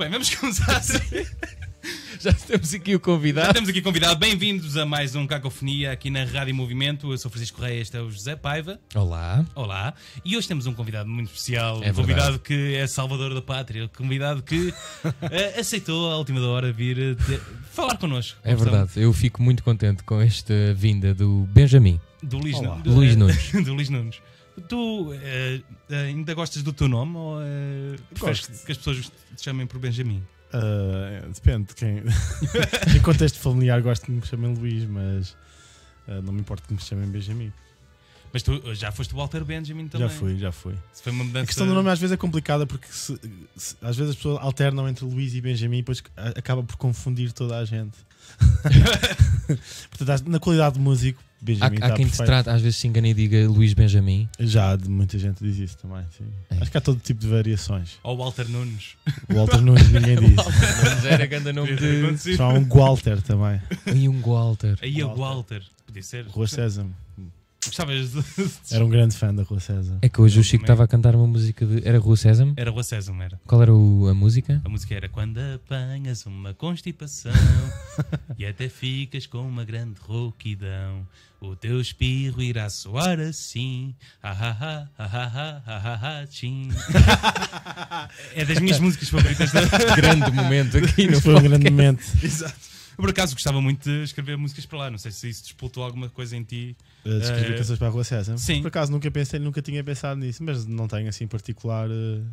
Bem, vamos começar. Já temos aqui o Já convidado. temos aqui convidado. Bem-vindos a mais um Cacofonia aqui na Rádio Movimento. Eu sou Francisco Correia, este é o José Paiva. Olá. Olá. E hoje temos um convidado muito especial. É um convidado que é salvador da pátria. Um convidado que eh, aceitou à última hora vir eh, ter- falar connosco. É verdade, eu fico muito contente com esta vinda do Benjamin. Do Luís, Olá. do, Luís Nunes. do Luís Nunes. Tu eh, eh, ainda gostas do teu nome ou eh, preferes Gosto. que as pessoas te chamem por Benjamin? Ah, depende de quem. em contexto familiar, gosto que me chamem Luís, mas ah, não me importa que me chamem Benjamin. Mas tu já foste o Walter Benjamin também. Já fui, já fui. Se foi uma mudança. A questão do nome às vezes é complicada porque se- se- às vezes as pessoas alternam entre Luís e Benjamin e depois a- acaba por confundir toda a gente. Portanto, acho- na qualidade de músico, Benjamin há está quem te perfeito. trate, às vezes se engana e diga Luís Benjamin. Já muita gente diz isso também. Sim. É. Acho que há todo tipo de variações. Ou Walter Nunes. O Walter Nunes ninguém diz. Mas era grande nome ter de. Só há um Walter também. E um Walter. Aí é o Walter. Walter. Podia ser. Rua Sésamo. Gostavas de. Era um grande fã da Rua César. É que hoje o Chico estava a cantar uma música de. Era Rua Sésamo? Era Rua Sésamo, era. Qual era o- a música? A música era Quando apanhas uma constipação e até ficas com uma grande rouquidão, o teu espirro irá soar assim. Ah, ah, ah, ah, ah, ah, ah, ah. É das minhas músicas favoritas. Da... Grande momento aqui Isso foi um grande momento. Exato. Eu, por acaso gostava muito de escrever músicas para lá. Não sei se isso despoltou alguma coisa em ti. Uh, de escrever Eh, canções para a Rua César. sim. Por acaso nunca pensei, nunca tinha pensado nisso, mas não tenho assim em particular. uh,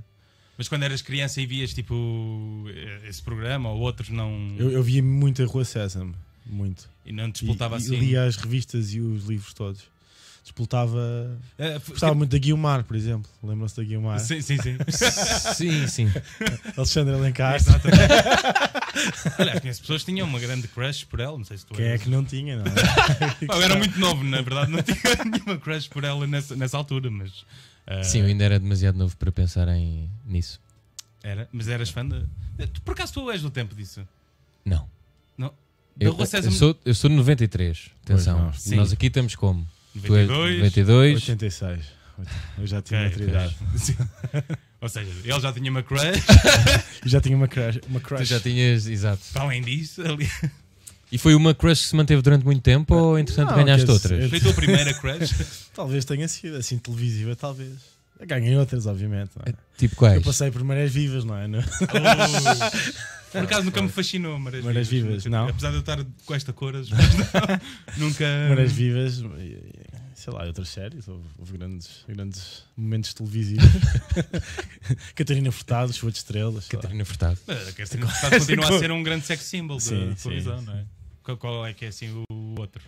Mas quando eras criança e vias tipo esse programa ou outros, não, Eu, eu via muito a Rua César, muito. e não te E, despoltava e assim. lia as revistas e os livros todos. Disputava. Eh, f- Gostava muito da Guiomar, por exemplo. Lembram-se da Guiomar? Sim, sim, sim. Sim, sim. Alexandre Alencar. Exatamente. Aliás, conheço pessoas que tinham uma grande crush por ela, não sei se tu Quem é que não tinha, não é? Eu era muito novo, na verdade, não tinha nenhuma crush por ela nessa, nessa altura, mas. ah, Sim, eu ainda era demasiado novo para pensar em, nisso. era, mas eras fã de. Tu, por acaso tu és do tempo disso? Não. Não. Eu, Rua eu sou, eu sou de 93. Atenção. Nós aqui estamos como? Tu és de 92. 92. 86. Eu já tinha Ok, outra ok. idade. Sim. Ou seja, ele já tinha uma crush. Já tinha uma crush. Uma Tu crush. já tinhas, exato. Para além disso, ali. E foi uma crush que se manteve durante muito tempo ou entretanto Não, ganhaste outras? Foi a tua primeira crush. Talvez tenha sido, assim, televisiva, talvez. Ganhei outras, obviamente. não é? Tipo quais? Eu passei por marés vivas, não é? Por acaso nunca me fascinou Marés, Marés Vivas, Nunca- não? Apesar de eu estar com esta cor, mas não, nunca. Marés vivas, sei lá, e outras séries. Houve, houve grandes, grandes momentos televisivos. Catarina Furtado, Chuva de Estrelas. Catarina Furtado. Mas Catarina Furtado continua a ser um grande sex symbol Sim, da televisão, sim. não é? Qual é que é assim o outro?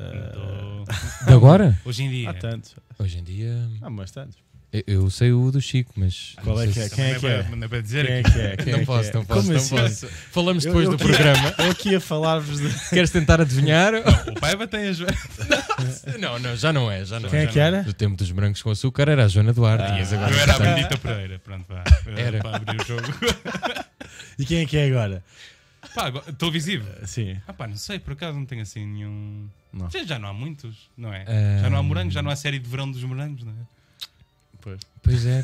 Então, De agora? hoje em dia. há tantos. Hoje em dia. Há mais tantos. Eu, eu sei o do Chico, mas. Qual não é que é? Quem é que não é? para- Não é para dizer Quem é que é? Quem Não é posso, é? não posso, Como não assim? posso. Falamos Eu- depois eu do aqui- programa. Eu aqui a falar-vos de. Queres tentar adivinhar? O Paiva tem as. não, não, já não é. Já não Quem é. é que era? Do tempo dos brancos com açúcar era a Joana Duarte. Ah. Agora Eu era a Bendita Pereira. Pronto, vá. Era. Para abrir o jogo. E quem é que é agora? Pá, agora- televisivo. Sim. Ah, pá, não sei, por acaso não tenho assim nenhum. Não. Já, já não há muitos, não é? Ah. Já não há morangos, já não há série de verão dos morangos, não é? Pois. Pois é.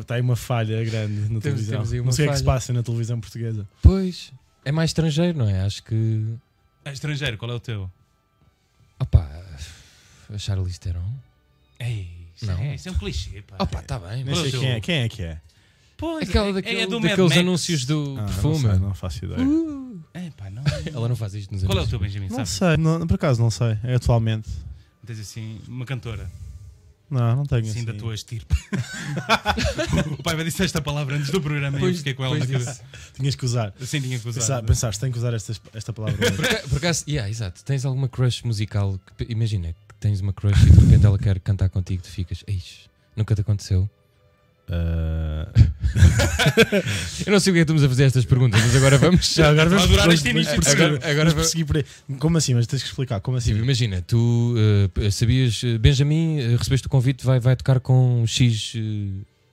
Está aí uma falha grande na televisão. temos aí uma não sei o que é que se passa na televisão portuguesa. Pois. É mais estrangeiro, não é? Acho que. Ah, estrangeiro, qual é o teu? Opá. A Charlize Theron. Ei, isso, Não. É, isso é um clichê, pá. Opá, está bem. Qual é sei quem é. Quem é que é? Pois, Aquela é- daquele, é do Mad daqueles Max. anúncios do Ah, perfume. Não, sei, não faço ideia. É, pá, não. Ela não faz isto nos Qual é o anúncios. teu Benjamin? Não Sabe? sei, não, por acaso não sei. É atualmente. Tens assim, uma cantora, Não, não tenho assim, assim. da tua estirpe. o pai vai dizer esta palavra antes do programa e eu Pois- fiquei com ela pois na cabeça. Tinhas que usar. Assim tinha que usar. Pensar, pensaste, tenho que usar esta, esta palavra. por acaso, yeah, exato. Tens alguma crush musical? que- imagina que tens uma crush e de repente ela quer cantar contigo, tu ficas, Eis, nunca te aconteceu? Ah, Eu não sei o que é que estamos a fazer estas perguntas, mas agora vamos. já, agora vamos, adorar este vamos início. Agora- agora vamos por aí. Como assim? Mas tens que explicar. Como assim? Sim, imagina, tu eh, sabias, eh, Benjamin, eh, recebeste o convite, vai, vai tocar com X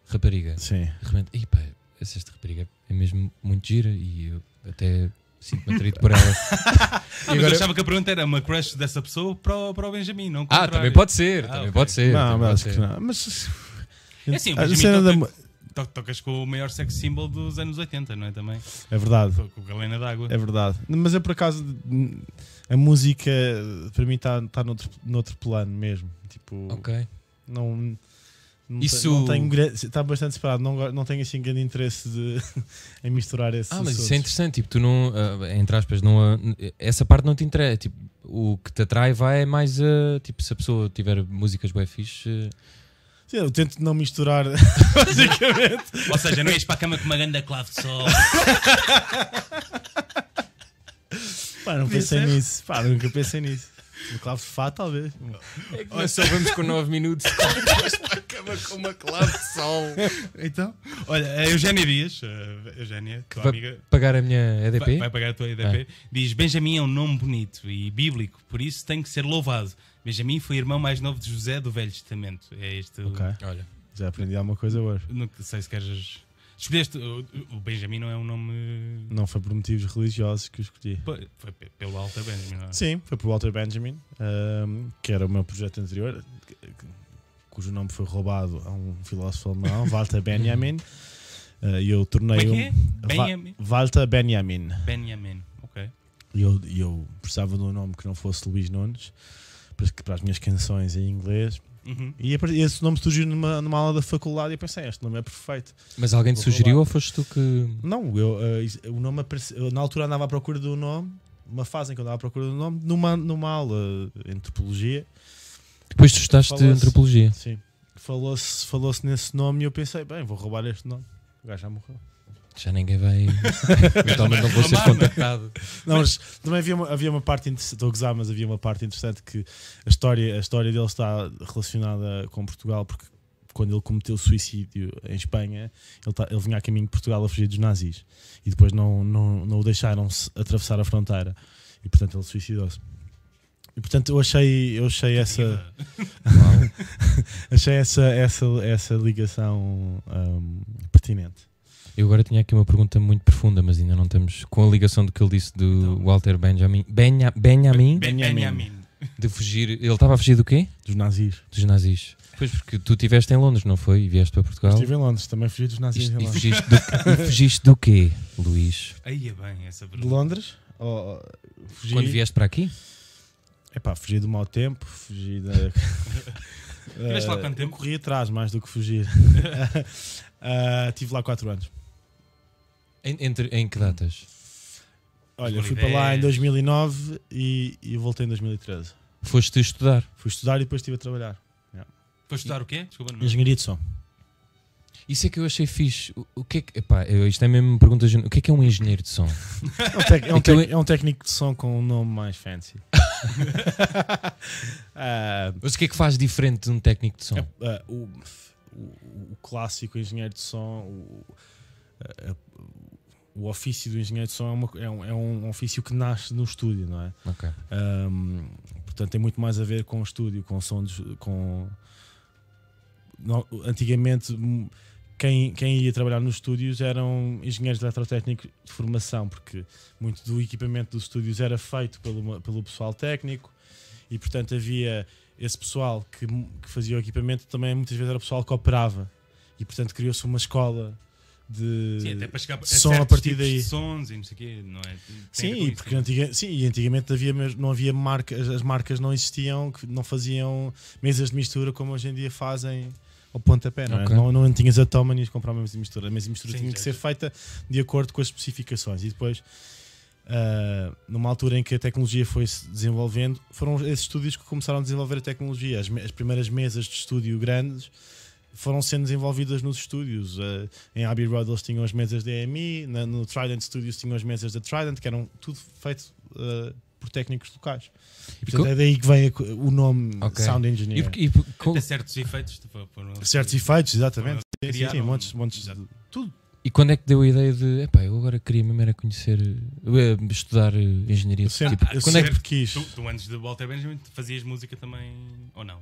rapariga. Sim. De repente, "Ih, pá, essa esta rapariga é mesmo muito gira e eu até sinto-me atraído por ela. Ah, mas agora- eu achava que a pergunta era uma crush dessa pessoa para o, para o Benjamin, não o ah, também pode ser, Ah, também ok. pode ser. Não, também mas pode acho que ser. não. Mas. É assim, o a Benjamin cena toca- da to- tocas com o maior sex symbol dos anos 80, não é? Também. É verdade. Com, com Galena d'Água. É verdade. Mas eu por acaso a música para mim está tá noutro, noutro plano mesmo. Tipo, Ok. não. Não, Isso- está bastante separado, não, não tenho assim grande interesse de, em misturar esses Ah, mas isso assuntos. é interessante. Tipo, tu não, ah, entre aspas, não, ah, essa parte não te interessa. Tipo, o que te atrai vai é mais a. Tipo, se a pessoa tiver músicas bem fixe. Sim, eu tento não misturar, basicamente. Ou seja, não ias para a cama com uma grande clave de sol. Pá, não pensei nisso. Pá, nunca pensei nisso. No clave de Fá, talvez. É que nós só vamos com 9 minutos. cama com uma clave de sol. Então, olha, a Eugénia Dias, a Eugénia, tua vai- amiga, Pagar a minha vai, EDP? vai pagar a tua EDP, diz: Benjamin é um nome bonito e bíblico, por isso tem que ser louvado. Benjamin foi irmão mais novo de José do Velho Testamento. É este. o-. Olha. Já aprendi alguma coisa hoje. Não sei se queres. Escolheste. O, Benjamin não é um nome. Não foi por motivos religiosos que eu escolhi. Foi, foi pe- pelo Walter Benjamin, não é? Sim, foi por Walter Benjamin, ahm, que era o meu projeto anterior, cujo nome foi roubado a um filósofo alemão, Walter Benjamin. Ah, E eu tornei Como é que é? um- Benjamin. Walter Benjamin. Benjamin, ok. E eu, eu precisava de um nome que não fosse Luís Nunes, para as minhas canções em inglês. Uhum. E esse nome surgiu numa, numa aula da faculdade e eu pensei, este nome é perfeito. Mas alguém te Vou sugeriu ou foste tu que. Não, eu, is- o nome aparece- eu, na altura andava à procura do nome, uma fase em que eu andava à procura do nome, numa, numa aula de antropologia. Depois tu estudaste Falou-se. antropologia. Sim. Falou-se falou nesse nome e eu pensei, bem, vou roubar este nome. O gajo já morreu. Já ninguém vai. Eventualmente não vou ser contactado. Não, mas também havia uma, havia uma parte interessante, estou a gozar, mas havia uma parte interessante que a história, a história dele está relacionada com Portugal, porque quando ele cometeu suicídio em Espanha, ele, tá- ele vinha a caminho de Portugal a fugir dos nazis e depois não, não, não o deixaram atravessar a fronteira e portanto ele suicidou-se. E portanto eu achei, eu achei essa. Achei essa, essa, essa ligação hum, pertinente. Eu agora tinha aqui uma pergunta muito profunda, mas ainda não estamos com a ligação do que ele disse do Então. Walter Benjamin. Benja, Benjamin? Ben- Benjamin. Benjamin. De fugir. Ele estava a fugir do quê? Dos nazis. Dos nazis. Pois porque tu estiveste em Londres, não foi? E vieste para Portugal. Estive em Londres, também fugi dos nazis E, em e Londres. fugiste, do, e fugiste do quê, Luís? Aí é bem essa De pergunta. Londres? Oh, oh, fugi, Quando vieste para aqui? Epá, fugi do mau tempo, fugi da. Tiveste lá Eh, quanto tempo? eu Corri atrás mais do que fugir. Ah, tive lá 4 anos. Em, entre, em que datas? Olha, eu fui para lá em 2009 e, e voltei em 2013. Foste estudar. Fui estudar e depois estive a trabalhar. Foi estudar o quê? Desculpa, não. Engenharia de som. Isso é que eu achei fixe. O, o que é que. Epá, eu- isto é mesmo uma pergunta. O que é que é um engenheiro de som? É um, tec- é um tec- é um técnico de som com um nome mais fancy. Ah, Mas o que é que faz diferente de um técnico de som? É, é, o, o, o clássico engenheiro de som, o, é, o ofício do engenheiro de som é, uma- é um, é um ofício que nasce no estúdio, não é? Ok. Ahm, portanto, tem muito mais a ver com o estúdio, com sons, com. não- antigamente, hum, quem, quem ia trabalhar nos estúdios eram engenheiros eletrotécnicos de formação, porque muito do equipamento dos estúdios era feito pelo, pelo pessoal técnico e, portanto, havia esse pessoal que, que fazia o equipamento também muitas vezes era o pessoal que operava e, portanto, criou-se uma escola de. Sim, até para chegar a, som a partir daí. de sons e não sei o quê, não é? Tem Sim, e porque é? antiga, sim, e antigamente havia, não havia marcas, as marcas não existiam, que não faziam mesas de mistura como hoje em dia fazem ao pontapé, não, é? Ok. não, não tinhas a toma e ias comprar uma mesa de mistura. A mesa de mistura Sim, tinha que ser feita de acordo com as especificações e depois, ah, numa altura em que a tecnologia foi se desenvolvendo, foram esses estúdios que começaram a desenvolver a tecnologia. As, as primeiras mesas de estúdio grandes foram sendo desenvolvidas nos estúdios. Ah, em Abbey Road eles tinham as mesas da EMI, na- no Trident Studios tinham as mesas da Trident, que eram tudo feito ah, por técnicos locais. E, portanto, é daí que vem a o nome Ok. Sound E, Engineer. e Até certos efeitos. Tipo, Certos efeitos, exatamente. Sim, sim, sim, criaram- montes, montes de tudo. e quando é que deu a ideia de. Epá, eu agora queria mesmo era conhecer. eh, estudar engenharia. Eu sempre, Tipo, eu quando é que. sempre quis. Tu, tu antes de Walter Benjamin fazias música também ou não?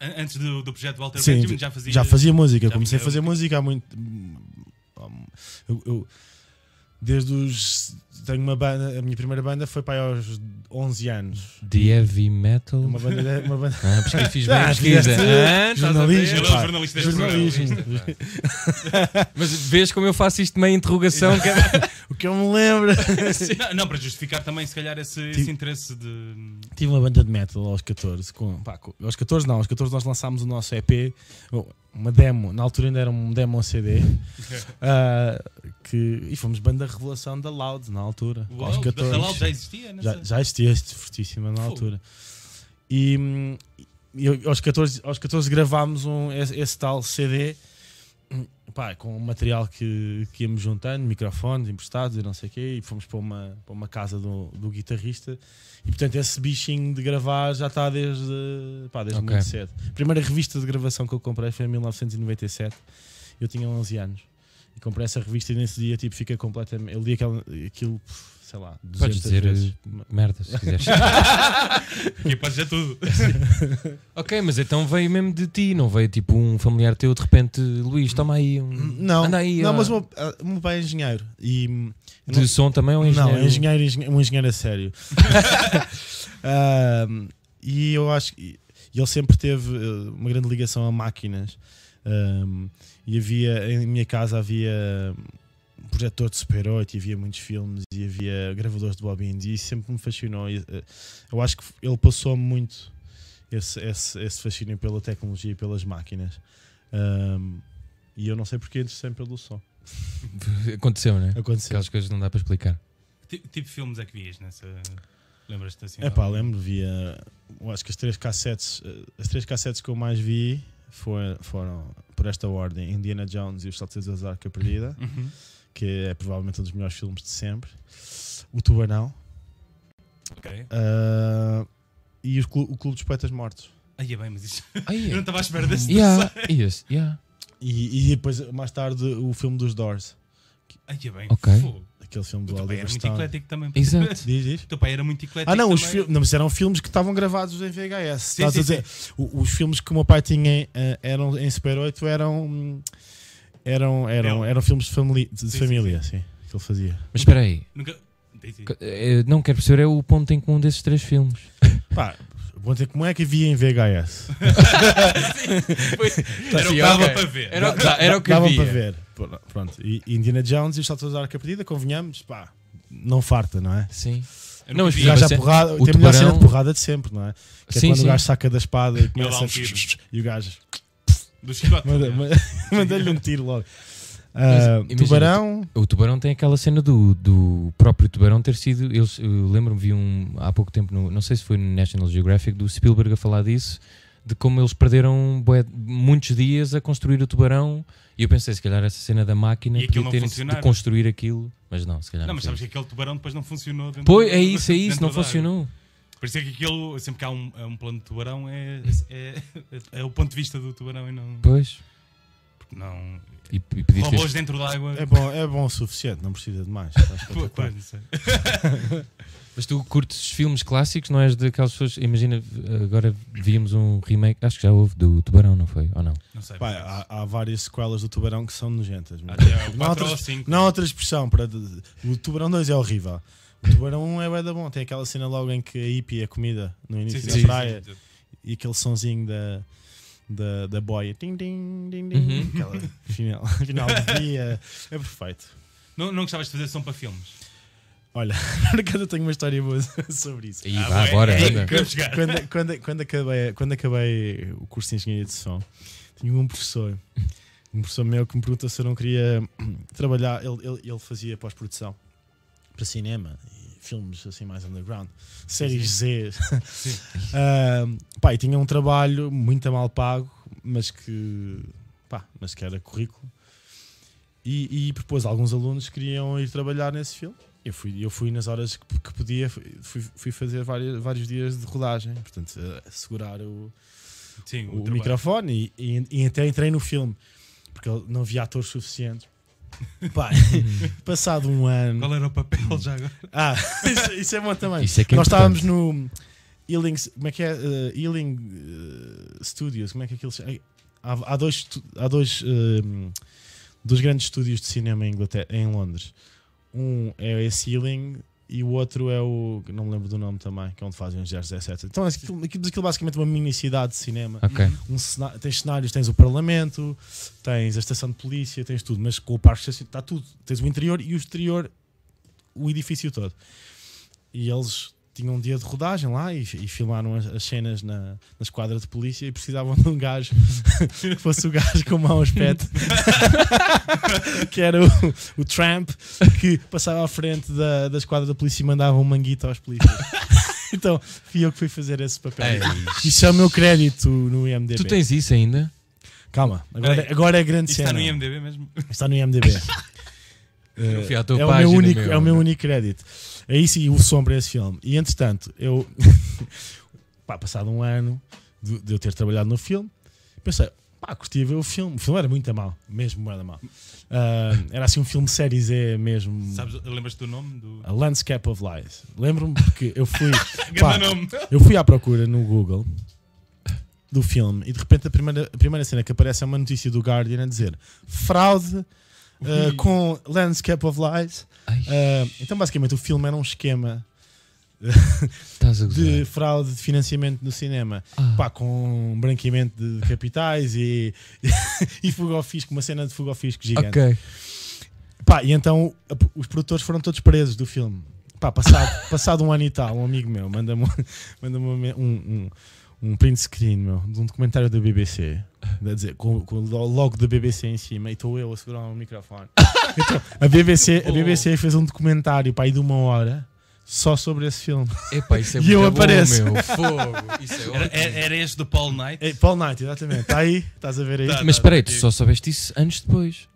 An- Antes do, do projeto Walter Sim, Benjamin já fazias. Já fazia música, já comecei a fazer música há muito. Eu, eu- desde os. Tenho uma banda, a minha primeira banda foi para aí aos 11 anos. De heavy metal. Uma banda. Uma banda Ah, pesquisa, fiz bem a Ah, pesquisa. Ah, a jornalismo? Ele é pá. jornalista jornalismo. Mas vês como eu faço isto meio interrogação? que é- o que eu me lembro. Não, não, para justificar também, se calhar, esse, esse Tipo- interesse de. Tive uma banda de metal aos 14. Com, pá, com- aos 14 não, aos 14 nós lançámos o nosso EP, uma demo, na altura ainda era um demo CD. ah, que, e fomos banda revelação da Loud na altura. Uau, aos da 14. Halal já existia, não já, sei. já existia fortíssima na Fogo. altura. E, hum, e aos, 14, aos 14 gravámos um, esse, esse tal CD hum, pá, com o material que, que íamos juntando, microfones emprestados e não sei o quê, e fomos para uma, para uma casa do, do guitarrista. E portanto, esse bichinho de gravar já está desde, pá, desde Ok. muito cedo. A primeira revista de gravação que eu comprei foi em 1997. Eu tinha 11 anos. E comprei essa revista e nesse dia tipo, fica completamente. Eu li aquela, aquilo, sei lá, 200 Podes dizer vezes. eh, merda se quiseres. E pode dizer tudo. ok, mas então veio mesmo de ti, não veio tipo um familiar teu de repente, Luís, toma aí um. Não, Anda aí, não ó. mas o meu, o meu pai é engenheiro. E, hum, De não- som também ou Não, engenheiro? é engenheiro, engenheiro- um engenheiro a sério. E eu acho que ele sempre teve eh, uma grande ligação a máquinas. Ahm, e havia, em minha casa havia um projetor de Super 8 e havia muitos filmes e havia gravadores de Bobby e isso sempre me fascinou. Eh, eu acho que ele passou-me muito esse, esse, esse fascínio pela tecnologia e pelas máquinas. Ahm, e eu não sei porque interessei pelo som. Aconteceu, né? Aconteceu. Aquelas coisas não dá para explicar. Ti- Tipo de filmes é que vias nessa. Lembras-te assim? É pá, lembro, via. Eu acho que as três cassetes, eh, as três cassetes que eu mais vi foram, foram por esta ordem: Indiana Jones e os Salteiros da Arca Perdida, Uhum. que é provavelmente um dos melhores filmes de sempre. O Tubarão Ok. ah, e o, Clu- o Clube dos Poetas Mortos. Aí é bem, mas isso. Ai, Eu não estava à espera desse. yeah, yes, yeah. E, e depois, mais tarde, o filme dos Doors, Aí é bem. Ok. fogo. Aquele filme O do teu pai Oliver era muito Stone. eclético também. Exato. Diz, diz. O teu pai era muito eclético. Ah, não, os não, mas eram filmes que estavam gravados em VHS. Sim, Estás sim, a dizer, o- os filmes que o meu pai tinha eh, eram em Super 8 eram eram eram, eram filmes de, famili- de Sim, sim, família, sim, que ele fazia. Mas espera aí, Nunca. Que- eh, não quero perceber é o ponto em comum desses três filmes. Pá, vou dizer como é que havia em VHS. Era o que Sim, dava para ver. Era, o que era o que havia. para ver. Pr- Pronto. E Indiana Jones e os Saltos da Arca Perdida, convenhamos, pá, não farta, não é? Sim. Eu Não, mas gajo a é- porrada, o tem a melhor cena de porrada de sempre, não é? Que é Sim, quando sim. o gajo saca da espada e começa um tiro. e o gajo Do chicote. manda- aliás. manda-lhe um tiro logo. Ah, imagina, tubarão, O tubarão tem aquela cena do, do próprio tubarão ter sido. Eles, eu lembro-me, vi um há pouco tempo, no, não sei se foi no National Geographic, do Spielberg a falar disso, de como eles perderam bué- muitos dias a construir o tubarão. E eu pensei, se calhar, essa cena da máquina E podia de construir aquilo, mas não, se calhar. Não, Não, mas sabes que aquele tubarão depois não funcionou dentro Pois, é isso, é isso, não funcionou. Por isso é que aquilo, sempre que há um, é um plano de tubarão, é, é, é o ponto de vista do tubarão e não. Pois. porque não E, e robôs dentro da água. é bom, é bom o suficiente, não precisa de mais. Pô. Mas tu curtes filmes clássicos, não és daquelas pessoas. Imagina, agora víamos um remake, acho que já houve, do Tubarão, não foi? Ou não? Não sei. Pá, há, há várias sequelas do Tubarão que são nojentas. mas- Até não, há 4 ou outra, 5. não há outra expressão para. O Tubarão 2 é horrível. O Tubarão 1 é bué da bom. Tem aquela cena logo em que a hippie é comida no início da praia e aquele sonzinho da, da, da boia. Tim, tim, tim, tim. Uhum. Aquela final, final do dia. É perfeito. Não, não gostavas de fazer som para filmes? Olha, por acaso eu tenho uma história boa sobre isso. Aí, Ah, vá, bué, bora, é, quando, quando, quando, acabei, quando acabei o curso de Engenharia de Som, tinha um professor, um professor meu que me perguntou se eu não queria trabalhar. Ele, ele, ele fazia pós-produção para cinema e filmes assim mais underground, séries Z. Ah, pá, e tinha um trabalho muito a mal pago, mas que, pá, mas que era currículo. E, e propôs a alguns alunos que queriam ir trabalhar nesse filme. Eu fui, eu fui nas horas que, que podia, fui, fui fazer vários, vários dias de rodagem, portanto, segurar o, Sim, o, trabalho. microfone e, e, e até entrei no filme, porque não havia atores suficientes. Pá, passado um ano. Qual era o papel já agora? Ah, isso, isso é bom também. Isso é que é Nós importante. estávamos no Ealing, como é que é? Uh, Ealing uh, Studios, como é que aquilo se chama? Há, há dois, há dois, um, dois grandes estúdios de cinema em, Inglaterra, em Londres. um é esse Healing e o outro é o. Não me lembro do nome também, que é onde fazem os 017. Então aquilo, aquilo, aquilo basicamente é uma mini cidade de cinema. Ok. Um cena- tens cenários, tens o Parlamento, tens a estação de polícia, tens tudo, mas com o parque está tudo. Tens o interior e o exterior, o edifício todo. E eles tinham um dia de rodagem lá e, e filmaram as, as cenas na, na esquadra de polícia e precisavam de um gajo que fosse o gajo com mau aspecto, que era o, o Tramp, que passava à frente da, da esquadra da polícia e mandava um manguito aos polícias. então fui eu que fui fazer esse papel. Isso é o meu crédito no IMDB. Tu tens isso ainda? Calma, agora, agora é grande Isto está cena. no IMDB mesmo? Está no IMDB. Eu fui à tua é, o página, meu único, meu. é o meu único crédito. É isso e o sombra é esse filme. E entretanto, eu, pá, passado um ano de, de eu ter trabalhado no filme, pensei, pá, curtia ver o filme. O filme era muito mau, mesmo era mau. Ah, era assim um filme série Z mesmo. Sabes, lembras-te do nome? Do... A Landscape of Lies. Lembro-me porque eu fui, pá, eu fui à procura no Google do filme e de repente a primeira, a primeira cena que aparece é uma notícia do Guardian a dizer fraude uh, com Landscape of Lies. Uh, então, basicamente, o filme era um esquema de fraude de financiamento no cinema, Ah, pá, com branqueamento de capitais e, e fuga ao fisco, uma cena de fuga ao fisco gigante. ok. Pá, e então os produtores foram todos presos do filme. Pá, passado, passado um ano e tal, um amigo meu manda-me manda um, um, um print screen meu, de um documentário da BBC, a dizer, com, com o logo da BBC em cima, e estou eu a segurar o microfone. Então, a BBC, a BBC fez um documentário pá, aí de uma hora só sobre esse filme. Epá, isso é E eu bom, apareço. meu. Fogo. Isso é Era, era, este do Paul Knight? É, Paul Knight, exatamente. Está aí, estás a ver aí. Tá. Mas espera aí, tu só soubeste isso anos depois.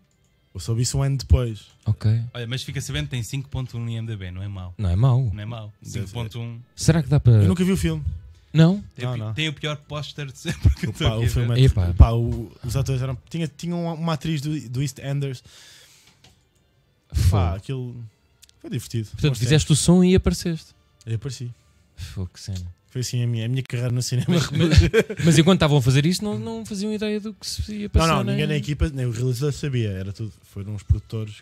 Eu soube isso um ano depois. Ok. Olha, mas fica sabendo que tem 5.1 no IMDB, não é mau. Não é mau. Não é mau. Deve 5.1. Será que dá para. Eu nunca vi o filme. Não? Tem, Não, não. tem o pior póster de sempre que aqui o filme é- Epá. pá, o- os atores eram. Tinha, tinham uma, atriz do, do East Enders. Pá, aquilo. Foi divertido. Portanto, Bons fizeste o som e apareceste. Eu apareci. Fogo, que cena. Foi assim a minha, a minha carreira no cinema. Mas enquanto estavam a fazer isso, não, não faziam ideia do que se ia não, passar. não, nem- ninguém na equipa, nem o realizador sabia. Era tudo, foram uns produtores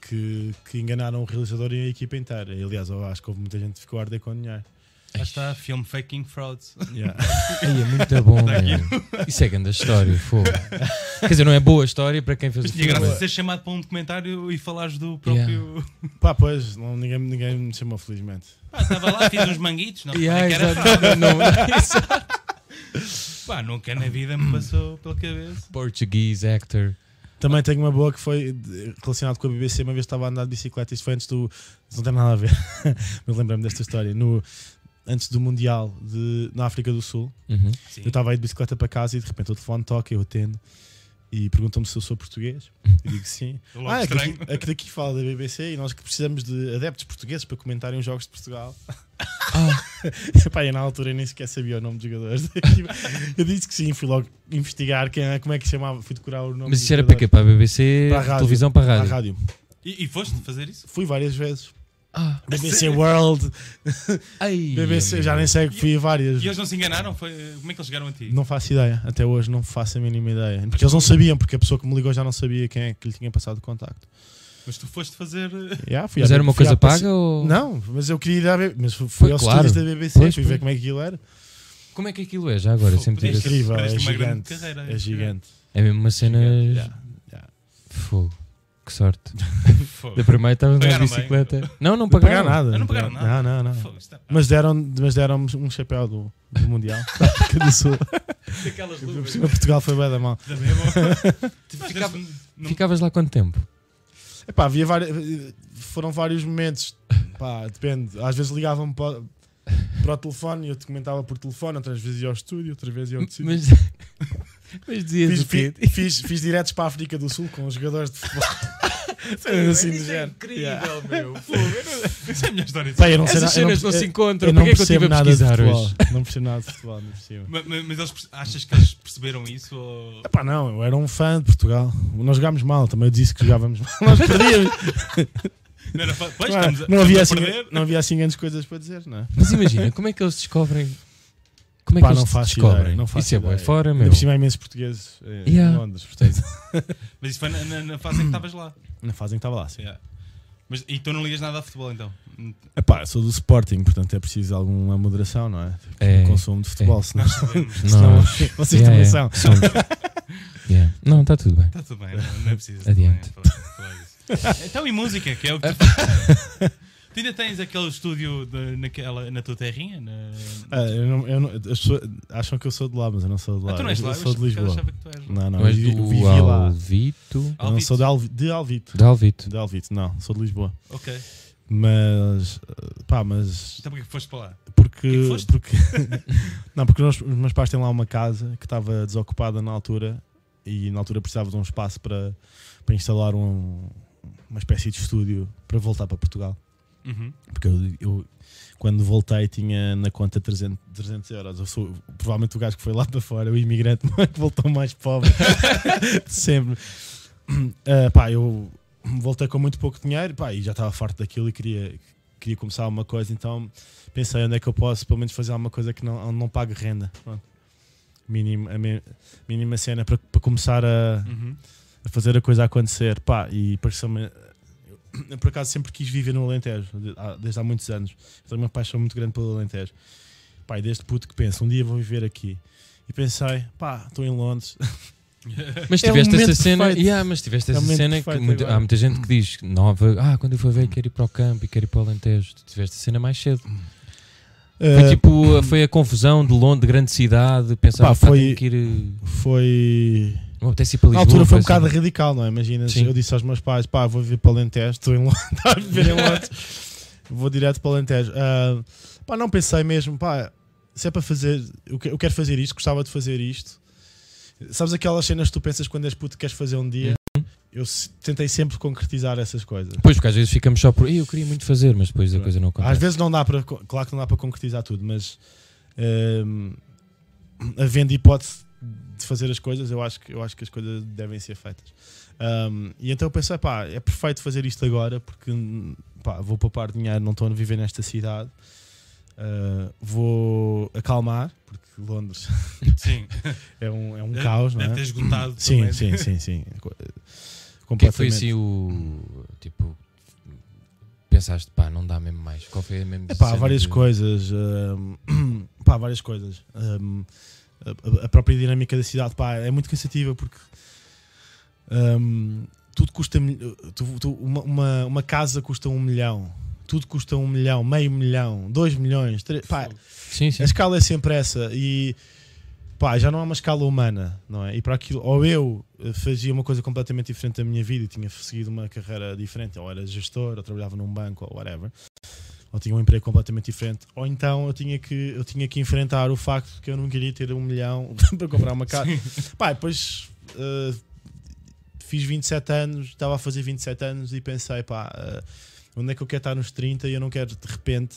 que, que enganaram o realizador e a equipa inteira. E, aliás, eu acho que houve muita gente que ficou a arder com dinheiro. Lá está, Film Faking Frauds. Yeah. Ai, é muito bom, Tá meu. Isso é grande história, fogo. Quer dizer, não é boa história para quem fez Mas o filme. graça de ser chamado para um documentário e falares do próprio. Pá, pois, não, ninguém, ninguém me chamou, felizmente. Pá, estava lá, fiz uns manguitos, não Yeah, que era fraude. Não, não, exato. Pá, nunca na vida me passou pela cabeça. Portuguese actor. Também tenho uma boa que foi relacionado com a BBC. Uma vez estava a andar de bicicleta, isto foi antes do. Isso não tem nada a ver, mas lembrei-me desta história. No, antes do Mundial de, na África do Sul, Uhum. Eu estava aí de bicicleta para casa e de repente o telefone toca, eu atendo e perguntam-me se eu sou português. Eu digo sim. Ah, é que estranho. aqui, é que daqui fala da BBC e nós que precisamos de adeptos portugueses para comentarem os jogos de Portugal. Ah, Epá, eu na altura nem sequer sabia o nome dos jogadores. eu disse que sim, fui logo investigar quem, é- como é que se chamava, fui decorar o nome mas isso era para quê? Para a BBC, Para a rádio. televisão para a Para a rádio. rádio. E, e foste fazer isso? Fui várias vezes. Ah, BBC sério? World, ai, BBC, já nem sei, fui a várias. E eles não se enganaram? Foi... Como é que eles chegaram a ti? Não faço ideia, até hoje não faço a mínima ideia. Porque eles não sabiam, porque a pessoa que me ligou já não sabia quem é que lhe tinha passado o contacto. Mas tu foste fazer. eh, Yeah, fui Mas à- era uma coisa paga ou. Não, mas eu queria ir à BBC. Mas fui Foi, aos claro. estúdios da BBC, Pois, fui ver como é que aquilo era. Como é que aquilo é já agora? Sempre É incrível, é grande gigante. carreira. É gigante. É mesmo uma cena. Gigante, yeah, yeah. Fogo. Que sorte. Da primeira estava na bicicleta. Não, não Não pagaram. pagaram nada. Não pagaram Não, não, não. Fogo, está- Mas deram, mas deram um chapéu do, do Mundial da África do Sul. Aquelas luvas. Portugal foi bem da mal. Também é. Ficava- não- Ficavas lá quanto tempo? Epá, havia vários, foram vários momentos. Pá, depende. Às vezes ligavam-me para, para o telefone e eu documentava por telefone, outras vezes ia ao estúdio, outras vezes ia ao sítio. Mas, mas dizias Fiz, o quê? fi- fiz, fiz diretos para a África do Sul com os jogadores de futebol. Cenas assim do Isso é incrível, Yeah. meu. Não- Isso é a minha história. Eu não sei Essas eu cenas não, eu- se encontram. Eu não Porquê é que eu percebo nada de pesquisar futebol. hoje? Não percebo nada de futebol, não percebo. Ma- ma- Mas, eles achas que eles perceberam isso? Ou... Epá, não, eu era um fã de Portugal. Nós jogámos mal, também eu disse que jogávamos mal. Nós perdíamos. Não, pois, Não, estamos a, não, havia assim, não havia assim grandes coisas para dizer, não é? Mas imagina, como é que eles descobrem? Como é que Pá, eles não faço descobrem? ideia, não faço Isso é bom, é ideia. fora, Ainda meu. por cima há imensos portugueses eh, Yeah. em Londres, portanto, Mas isso foi na, na- na fase em que estavas lá. na fase em que estava lá. Sim. Yeah. Mas, e tu não ligas nada a futebol então? Epá, sou do Sporting, portanto é preciso alguma moderação, não é? É, No consumo de futebol, é. senão, senão vocês Yeah, também são. Yeah. Não, está tudo bem. Está tudo bem, não, não é preciso. Adiante. também falar- falar. Então, e música, que é o que? Tu ainda tens aquele estúdio de- naquela, na tua terrinha? Na... Ah, eu não- eu não- as pessoas acham que eu sou de lá, mas eu não sou de lá. Ah, tu não és eu lá? sou de Eu Lisboa. Não, não, eu eu vivi lá. Alvito? Eu não sou de, Alvi, de Alvito. De Alvito. De Alvito, não, sou de Lisboa. Ok. Mas, ah, pá, mas Então porquê que foste para lá? porque. que foste? porque não, porque nós- os meus pais têm lá uma casa que estava desocupada na altura e na altura precisava de um espaço para, para instalar um- uma espécie de estúdio para voltar para Portugal. Uhum. Porque eu, eu, quando voltei tinha na conta 300, 300 euros. Eu sou provavelmente o gajo que foi lá para fora, o imigrante que voltou mais pobre de sempre. Ah, pá, eu voltei com muito pouco dinheiro pá, e já estava farto daquilo e queria, queria começar uma coisa. Então pensei onde é que eu posso pelo menos fazer alguma coisa que não, não pague renda. Pronto. Mínimo, a mi- mínima cena para, para começar a, Uhum. a fazer a coisa acontecer. Pá, e pareceu-me. Eu, por acaso, sempre quis viver no Alentejo, desde há muitos anos. Eu tenho uma paixão muito grande pelo Alentejo. E desde puto que penso, um dia vou viver aqui. E pensei, pá, estou em Londres. Mas É tiveste momento essa cena, perfeito. yeah, mas tiveste É essa cena que muita- agora. há muita gente que diz nova, ah, quando eu for ver quero ir para o campo e quero ir para o Alentejo. Tu tiveste a cena mais cedo. Foi Eh, tipo, a- foi a confusão de Londres, de grande cidade, pensava Pá, "Pá, foi- que ir. eh, foi. Não apetece ir para Na Lisboa. altura foi um bocado radical, não é? Imagina, eu disse aos meus pais, pá, vou viver para o Alentejo, estou em Londres, a viver em Londres, vou direto para o Alentejo. Ah, pá, não pensei mesmo, pá, se é para fazer, eu que- eu quero fazer isto, gostava de fazer isto. Sabes aquelas cenas que tu pensas quando és puto que queres fazer um dia? Uhum. Eu tentei sempre concretizar essas coisas. Pois, porque às vezes ficamos só por. "Ih, Eu queria muito fazer, mas depois a Pronto. coisa não acontece. Às vezes não dá para, claro que não dá para concretizar tudo, mas hum, havendo hipótese de fazer as coisas, eu acho que, eu acho que as coisas devem ser feitas. Hum, e então eu pensei, pá, é perfeito fazer isto agora porque pá, vou poupar dinheiro, não estou a viver nesta cidade. Uh, vou acalmar, porque Londres Sim. é um, é um Deve- caos, não Deve é? ter esgotado Sim, também. sim, sim, sim. O que é foi assim o. Tipo. Pensaste, pá, não dá mesmo mais. Qual foi a. Epá, cena várias de- coisas. pá, várias coisas. A, a própria dinâmica da cidade pá, é muito cansativa porque hum, tudo custa. tu- tu- uma, uma, uma casa custa um milhão. Tudo custa um milhão, meio milhão, dois milhões. Três, pá, Sim, sim. a escala é sempre essa. E pá, já não há uma escala humana, não é? E para aquilo, ou eu eh, fazia uma coisa completamente diferente da minha vida e tinha seguido uma carreira diferente, ou era gestor, ou trabalhava num banco, ou whatever, ou tinha um emprego completamente diferente, ou então eu tinha que, eu tinha que enfrentar o facto de que eu não queria ter um milhão para comprar uma casa. Pá, depois eh, fiz 27 anos, estava a fazer 27 anos e pensei, pá, eh, onde é que eu quero estar nos 30 e eu não quero de repente.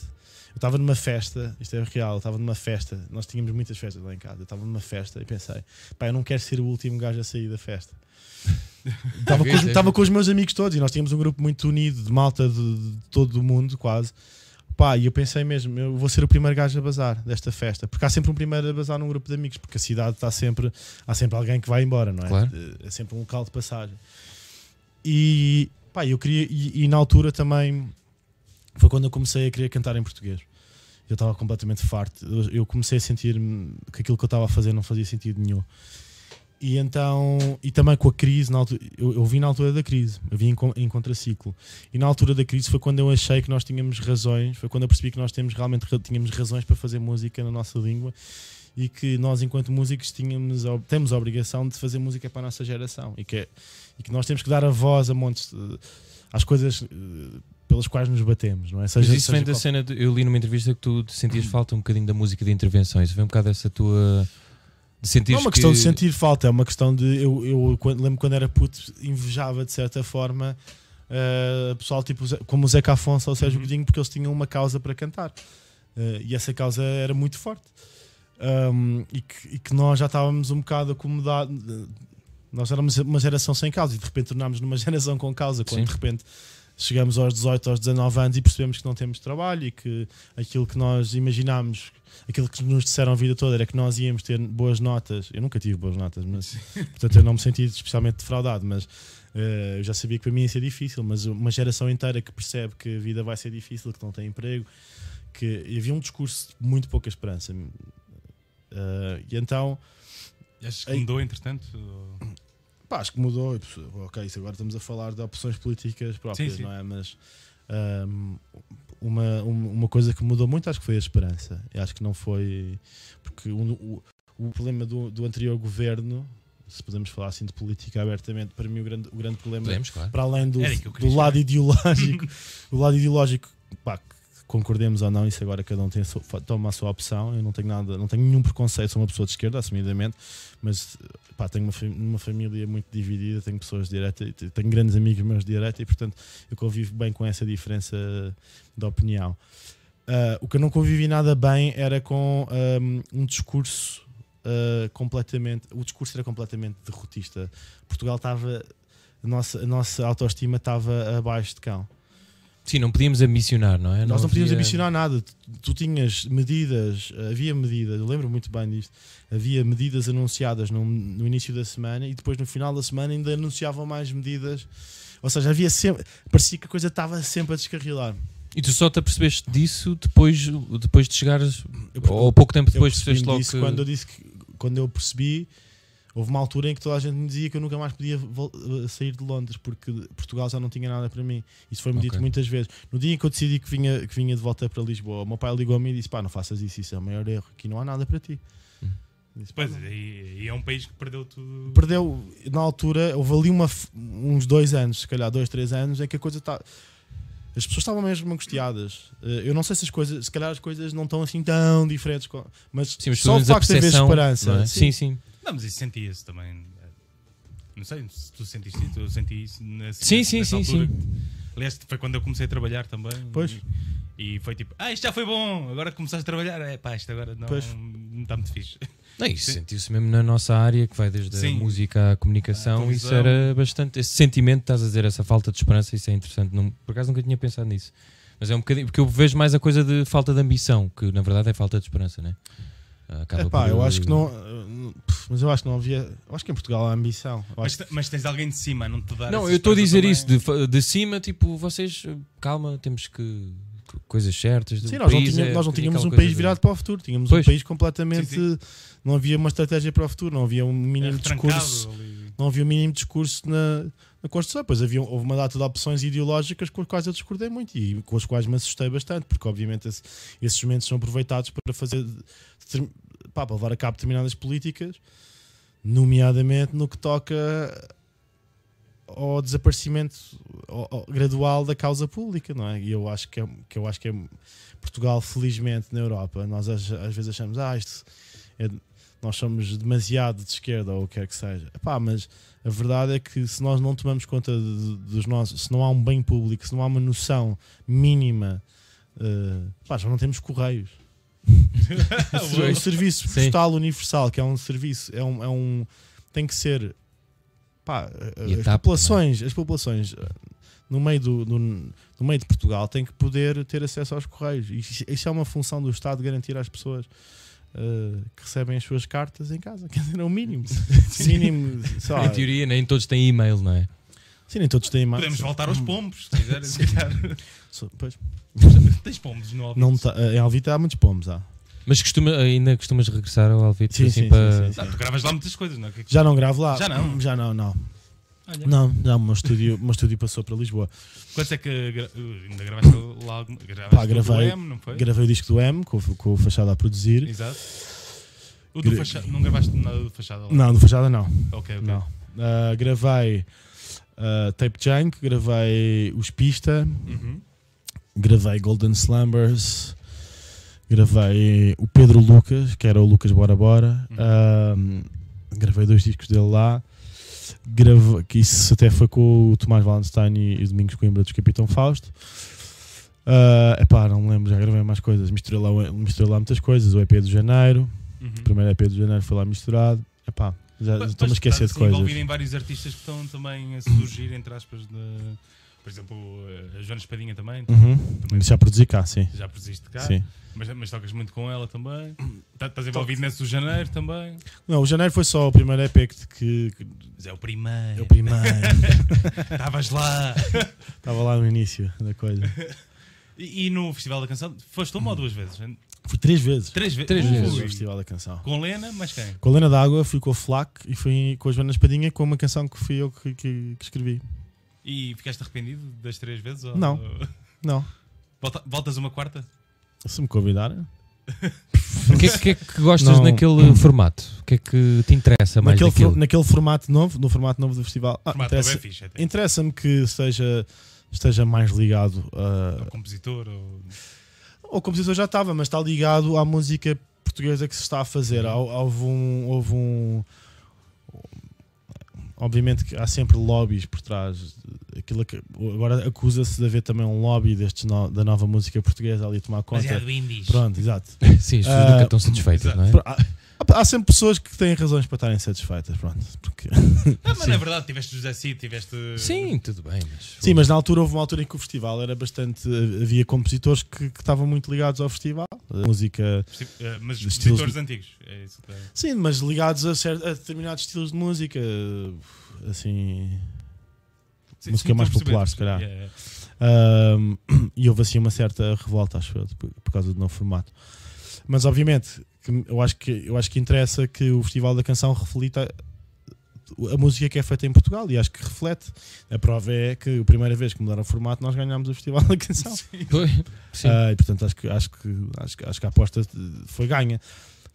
Eu estava numa festa, isto é real, estava numa festa, nós tínhamos muitas festas lá em casa, eu estava numa festa e pensei, pá, eu não quero ser o último gajo a sair da festa. Estava com, os- com os meus amigos todos e nós tínhamos um grupo muito unido de malta de, de todo o mundo, quase. Pá, e eu pensei mesmo, eu vou ser o primeiro gajo a bazar desta festa, porque há sempre um primeiro a bazar num grupo de amigos, porque a cidade está sempre, há sempre alguém que vai embora, não é? Claro. É sempre um local de passagem. E, pá, eu queria, e, e na altura também foi quando eu comecei a querer cantar em português. Eu estava completamente farto. Eu, eu comecei a sentir que aquilo que eu estava a fazer não fazia sentido nenhum. E então, e também com a crise, na altura, eu, eu vi na altura da crise, eu vi em, em contraciclo. E na altura da crise foi quando eu achei que nós tínhamos razões, foi quando eu percebi que nós temos realmente tínhamos razões para fazer música na nossa língua e que nós, enquanto músicos, tínhamos, temos a obrigação de fazer música para a nossa geração e que, é- e que nós temos que dar a voz a montes de- às coisas eh, pelas quais nos batemos, não é? Mas Seja, isso vem da qual- cena. de- eu li numa entrevista que tu sentias falta um bocadinho da música de intervenção. Isso vem um bocado dessa tua. Não é uma questão de sentir falta, é uma questão de. Eu, eu quando, lembro quando era puto, invejava de certa forma uh, pessoal tipo, como o Zeca Afonso ou o Sérgio Uhum. Godinho, porque eles tinham uma causa para cantar. Uh, e essa causa era muito forte. Um, e, que, e que nós já estávamos um bocado acomodados. Nós éramos uma geração sem causa e de repente tornámos numa geração com causa, quando Sim. de repente chegamos aos 18, aos 19 anos e percebemos que não temos trabalho e que aquilo que nós imaginámos, aquilo que nos disseram a vida toda era que nós íamos ter boas notas. Eu nunca tive boas notas, mas portanto eu não me senti especialmente defraudado, mas eh, eu já sabia que para mim ia ser difícil. Mas uma geração inteira que percebe que a vida vai ser difícil, que não tem emprego, que havia um discurso de muito pouca esperança. Eh, e então Achas que mudou, entretanto? Pá, acho que mudou. Ok, isso agora estamos a falar de opções políticas próprias, Sim, sim. não é? Mas ahm, uma, uma uma coisa que mudou muito acho que foi a esperança. Eu acho que não foi. Porque o, o, o problema do, do anterior governo, se podemos falar assim de política abertamente, para mim o grande, o grande problema Podemos, claro. para além do, do lado ideológico, o lado ideológico, pá, concordemos ou não, isso agora cada um tem toma a sua opção. Eu não tenho nada, não tenho nenhum preconceito, sou uma pessoa de esquerda, assumidamente, mas pá, tenho uma, uma família muito dividida, tenho pessoas de direita, te- tenho grandes amigos meus de direita e portanto eu convivo bem com essa diferença de opinião. Ah, o que eu não convivi nada bem era com ahm, um discurso ah, completamente. O discurso era completamente derrotista. Portugal estava. A nossa, a nossa autoestima estava abaixo de cão. Sim, não podíamos ambicionar, não é? Nós não podíamos havia- ambicionar nada. Tu, tu tinhas medidas, havia medidas, eu lembro muito bem disto. Havia medidas anunciadas no, no início da semana e depois no final da semana ainda anunciavam mais medidas. Ou seja, havia sempre. Parecia que a coisa estava sempre a descarrilar. E tu só te apercebeste disso depois, depois de chegares, Eu- ou pouco tempo depois percebi percebeste logo que... quando eu disse que quando eu percebi houve uma altura em que toda a gente me dizia que eu nunca mais podia eh, sair de Londres porque Portugal já não tinha nada para mim isso foi-me dito muitas vezes no dia em que eu decidi que vinha, que vinha de volta para Lisboa o meu pai ligou-me e disse pá não faças isso, isso é o maior erro aqui não há nada para ti Hum. Disse, "Pá, Pois, não." e, e é um país que perdeu tudo. perdeu na altura houve ali uma, uns dois anos se calhar dois, três anos em que a coisa está as pessoas estavam mesmo angustiadas. Eh, Eu não sei se as coisas, se calhar as coisas não estão assim tão diferentes, mas, Sim, mas só o facto de haver esperança. é? sim. Sim, sim. Não, mas isso sentia-se também. Não sei se tu sentiste isso, eu senti isso nessa, Sim, sim, nessa sim, altura. Aliás, foi quando eu comecei a trabalhar também. Pois. E, e foi tipo, ah, isto já foi bom, agora começaste a trabalhar, é pá, isto agora não, Pois. não está muito fixe. Não, isso Sim. sentiu-se mesmo na nossa área, que vai desde Sim. a música à comunicação. À isso era bastante. Esse sentimento, estás a dizer, essa falta de esperança, isso é interessante. Não, por acaso nunca tinha pensado nisso. Mas é um bocadinho. Porque eu vejo mais a coisa de falta de ambição, que na verdade é falta de esperança, né? Acaba Epá, por- eu acho que não. eh, pff, Mas eu acho que não havia. Eu acho que em Portugal há ambição. Eu Mas, mas tens alguém de cima não te dar Não, eu estou a dizer também. isso, de, de cima, tipo, vocês, calma, temos que. coisas certas. Sim, nós não, é nós não tínhamos um país de- virado para o futuro. Tínhamos Pois. um país completamente. Sim, Não havia uma estratégia para o futuro, não havia um mínimo É discurso. ali. Não havia um mínimo discurso na, na Constituição. Pois havia, houve uma data de opções ideológicas com as quais eu discordei muito e com as quais me assustei bastante, porque obviamente esse- esses momentos são aproveitados para fazer pá, para levar a cabo determinadas políticas, nomeadamente no que toca ao desaparecimento gradual da causa pública, não é? E eu acho que é, que eu acho que é Portugal, felizmente, na Europa, nós às, às vezes achamos, ah, isto é- nós somos demasiado de esquerda ou o que quer que seja. Epá, mas a verdade é que se nós não tomamos conta de- dos nossos, se não há um bem público, se não há uma noção mínima, pá, já não temos correios. o serviço Sim. postal universal, que é um serviço, é um, é um tem que ser pá, as TAP, populações, as populações eh, no meio do, do- no meio de Portugal têm que poder ter acesso aos correios. Isso, isso é uma função do Estado garantir às pessoas eh, que recebem as suas cartas em casa. Quer dizer, é o mínimo. mínimo Em teoria, nem todos têm e-mail, não é? sim, nem todos têm e-mail. Podemos voltar aos pombos, se quiser. se calhar. So- pois. Tens pombos no Alvite? Não tá- em Alvita há muitos pomos. Há. Mas costuma, ainda costumas regressar ao Alvite Sim, assim sim, para. sim, sim, sim. Não, tu gravas lá muitas coisas, não é? Que- Já não gravo lá? Já não? Já não, não. Olha, Não, não, o meu estúdio, meu estúdio passou para Lisboa. Quantos é que gra- uh, ainda gravaste lá algum? Gravaste Pá, gravei- M, não foi? Gravei o disco do M, com, o- com o Fachada a produzir. Exato. O do Gra- fachada, não gravaste nada do fachada lá? Não, do Fachada não. Ok, ok. não. Ah, gravei ah, Tape Junk, gravei Os Pista, Uhum. gravei Golden Slumbers, gravei o Pedro Lucas, que era o Lucas Bora Bora. Uhum. Ah, gravei dois discos dele lá. Grave, que isso até foi com o Tomás Valenstein e, e Domingos Coimbra dos Capitão Fausto. É epá, não me lembro, já gravei mais coisas. Misturei lá, misturei lá muitas coisas. O EP de Janeiro, Uhum. o primeiro EP de Janeiro foi lá misturado. Epá, já estou-me a esquecer de coisas. envolvido em vários artistas que estão também a surgir, entre aspas, de... Por exemplo, a Joana Espadinha também. Uhum. também Já produzi cá, sim. já produziste cá. sim. Mas, mas tocas muito com ela também. Tá- Estás envolvido nesse do janeiro também. Não, o janeiro foi só o primeiro EP que, que, que Mas é o primeiro. é o primeiro. Estavas lá. Estava lá no início da coisa. E, e no Festival da Canção, foste uma ou duas vezes? Fui três vezes. Três, ve Três vezes. no Festival da Canção. Com Lena, mas quem? Com a Lena d'Água, fui com o Flac e fui com a Joana Espadinha com uma canção que fui eu que, que- que escrevi. E ficaste arrependido das três vezes? ou- Não. Não. Volta- voltas uma quarta? Se me convidarem. O que, é- que é que gostas Não. naquele formato? O que é que te interessa mais Naquele, daquilo? naquele formato novo, no formato novo do festival. Ah, é. Interessa-me que esteja, esteja mais ligado a. Ou compositor, ou... O compositor já estava, mas está ligado à música portuguesa que se está a fazer. Há- Houve um. Houve um obviamente que há sempre lobbies por trás. Aquilo que, agora acusa-se de haver também um lobby destes no- da nova música portuguesa ali a tomar conta. Mas é do Indies. Pronto, exato. Sim, as pessoas Ah, nunca estão satisfeitas, não é? Há, sempre pessoas que têm razões para estarem satisfeitas. Pronto, porque Não, mas Sim. não é verdade, tiveste José Cid, tiveste. Sim, tudo bem, mas. Sim, mas na altura houve uma altura em que o festival era bastante. Havia compositores que, que estavam muito ligados ao festival. A música. Eh, Mas estilos compositores antigos. É isso. que é. Sim, mas ligados a, cer- a determinados estilos de música. Assim. Sim, Música sim, mais popular, se perceber. Yeah, ahm, e houve assim uma certa revolta, acho eu, por, por causa do novo formato. Mas obviamente, que eu, acho que, eu acho que interessa que o Festival da Canção reflita a música que é feita em Portugal e acho que reflete. A prova é que a primeira vez que mudaram o formato nós ganhámos o Festival da Canção. Foi? Sim. Ah, e portanto acho que, acho, que, acho, que, acho que a aposta foi ganha.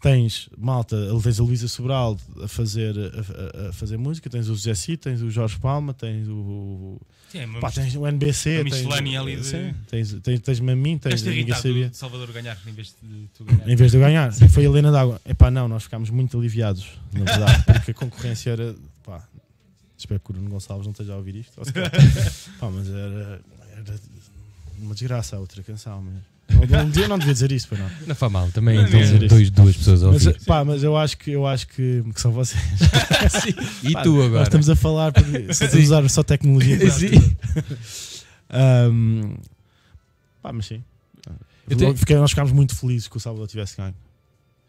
Tens malta, tens a Luísa Sobral a fazer, a, a- fazer música, tens o José Cid, tens o Jorge Palma, tens o. Sim, é Pá, tens o NBC, tens, ali de- sim, tens, tens, tens Mamim, tens ninguém sabia. Salvador ganhar em vez de tu ganhar. Em vez de eu ganhar, foi a Helena d'Água. Epá, não, nós ficámos muito aliviados, na verdade, porque a concorrência era. Pá, espero que o Bruno Gonçalves não esteja a ouvir isto. Pá, mas era, era uma desgraça a outra canção. Mas não, não, não devia dizer isso, não. Não faz mal, também Não estão dizer dois, duas pessoas a Mas, pá, mas eu acho que, eu acho que, que são vocês. E Pá, tu Nós agora? estamos a falar, a usar só tecnologia. Ahm, pá, mas sim. Tenho- Fiquei- nós ficámos muito felizes que o Salvador tivesse ganho.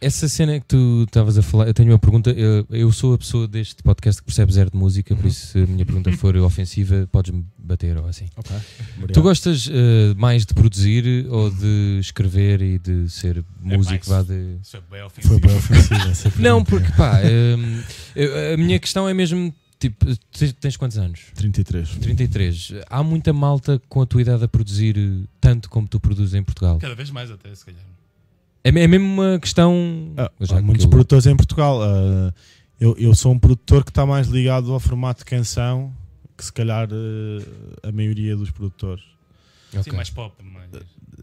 Essa cena que tu estavas a falar, eu tenho uma pergunta. Eu, eu sou a pessoa deste podcast que percebe zero de música, por Uhum. isso se a minha pergunta for ofensiva, podes-me bater ou assim. Ok. Tu gostas eh, mais de produzir ou de escrever e de ser músico? isso. Vá de... Isso é bem Foi ofensivo. bem ofensiva. essa Não, porque pá, eu- a minha questão é mesmo: tipo, tens, quantos anos? 33. 33. Há muita malta com a tua idade a produzir tanto como tu produzes em Portugal. Cada vez mais até, se calhar. É, é mesmo uma questão. Ah, há que muitos eu- produtores em Portugal. ah, eu, eu sou um produtor que está mais ligado ao formato de canção que se calhar ah, a maioria dos produtores. Sim, mais pop. Mais...